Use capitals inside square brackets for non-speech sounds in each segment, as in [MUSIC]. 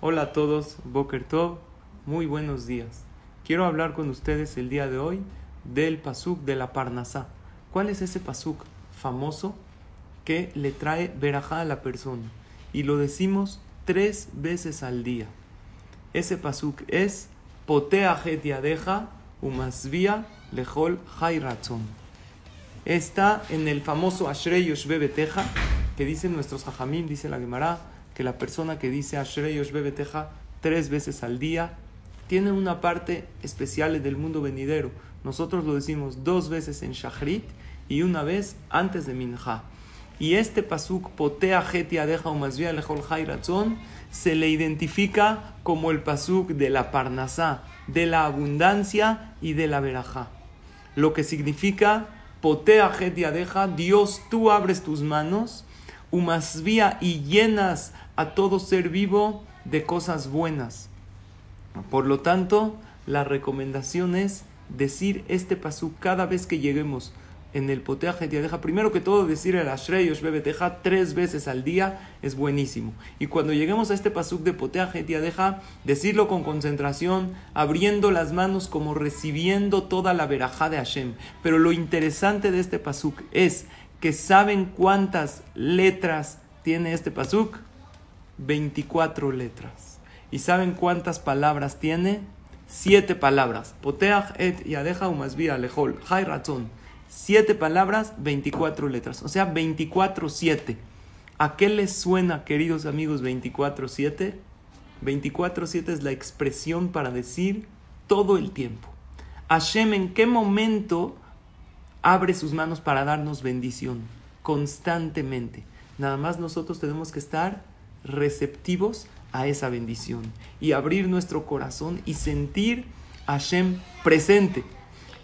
Hola a todos, Boker Tov, muy buenos días. Quiero hablar con ustedes el día de hoy del pasuk de la Parnasá. ¿Cuál es ese pasuk famoso que le trae verajá a la persona? Y lo decimos tres veces al día. Ese pasuk es Potea yadeja umasvia lejol hayratzon. Está en el famoso Ashrei Yoshbe Beteja, que dicen nuestros hajamim, dice la Gemara, que la persona que dice Ashrei Yoshbe Beteja tres veces al día tiene una parte especial del mundo venidero. Nosotros lo decimos dos veces en Shachrit y una vez antes de Minha. Y este pasuk, Potea Geti Adeja Umasvia Lejol Hayratzon, se le identifica como el pasuk de la Parnasá, de la abundancia y de la verajá. Lo que significa Potea deja, Dios, tú abres tus manos, umasvía y llenas a todo ser vivo de cosas buenas. Por lo tanto, la recomendación es decir este pasú cada vez que lleguemos en el poteaje deja primero que todo decir el Ashrei Teja tres veces al día es buenísimo. Y cuando lleguemos a este pasuk de poteaje deja decirlo con concentración, abriendo las manos como recibiendo toda la verajá de Hashem. Pero lo interesante de este pasuk es que saben cuántas letras tiene este pasuk. 24 letras. ¿Y saben cuántas palabras tiene? Siete palabras. Poteach et yadeja umasvia lejol. Hay razón. Siete palabras, 24 letras. O sea, 24-7. ¿A qué les suena, queridos amigos, 24-7? 24-7 es la expresión para decir todo el tiempo. Hashem, ¿en qué momento abre sus manos para darnos bendición? Constantemente. Nada más nosotros tenemos que estar receptivos a esa bendición y abrir nuestro corazón y sentir a Hashem presente.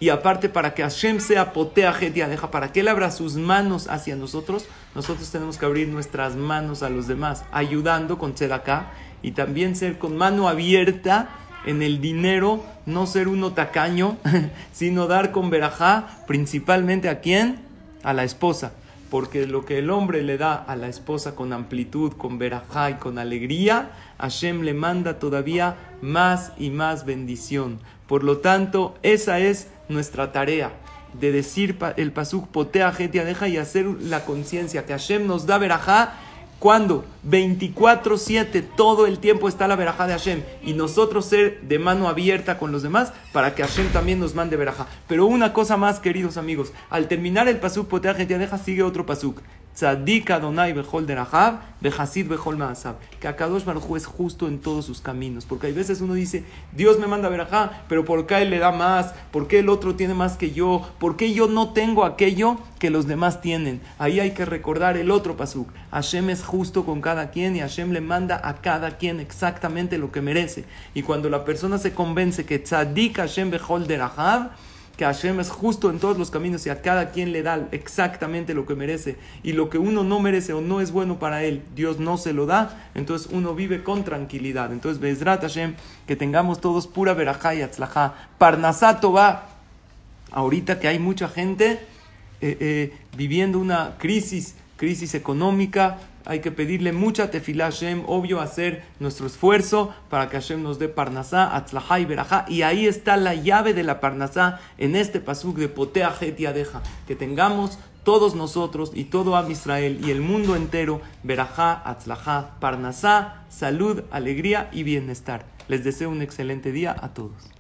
Y aparte, para que Hashem sea potea deja, para que Él abra sus manos hacia nosotros, nosotros tenemos que abrir nuestras manos a los demás, ayudando con acá y también ser con mano abierta en el dinero, no ser uno tacaño, [LAUGHS] sino dar con verajá, principalmente a quién? A la esposa. Porque lo que el hombre le da a la esposa con amplitud, con verajá y con alegría, Hashem le manda todavía más y más bendición. Por lo tanto, esa es nuestra tarea de decir el pasuk potea deja y hacer la conciencia que Hashem nos da verajá cuando 24-7 todo el tiempo está la verajá de Hashem y nosotros ser de mano abierta con los demás para que Hashem también nos mande verajá. Pero una cosa más, queridos amigos, al terminar el pasuk potea deja sigue otro pasuk. Tzadik Adonai Bechol Derahab, Behasid Bechol Maasab. Que Akadosh Baruj es justo en todos sus caminos. Porque hay veces uno dice, Dios me manda verajá, pero ¿por qué él le da más? ¿Por qué el otro tiene más que yo? ¿Por qué yo no tengo aquello que los demás tienen? Ahí hay que recordar el otro pasuk. Hashem es justo con cada quien y Hashem le manda a cada quien exactamente lo que merece. Y cuando la persona se convence que Tzadik Hashem Bechol Derahab, que Hashem es justo en todos los caminos y a cada quien le da exactamente lo que merece y lo que uno no merece o no es bueno para él, Dios no se lo da, entonces uno vive con tranquilidad. Entonces, Bezrat Hashem, que tengamos todos pura verajá y atzlajá. Parnasato va, ahorita que hay mucha gente eh, eh, viviendo una crisis, crisis económica, hay que pedirle mucha tefilá Hashem, obvio hacer nuestro esfuerzo para que Hashem nos dé parnasá, atzlajá y verajá. Y ahí está la llave de la parnasá en este pasuk de potea y adeja. Que tengamos todos nosotros y todo Am Israel y el mundo entero, verajá, atzlajá, parnasá, salud, alegría y bienestar. Les deseo un excelente día a todos.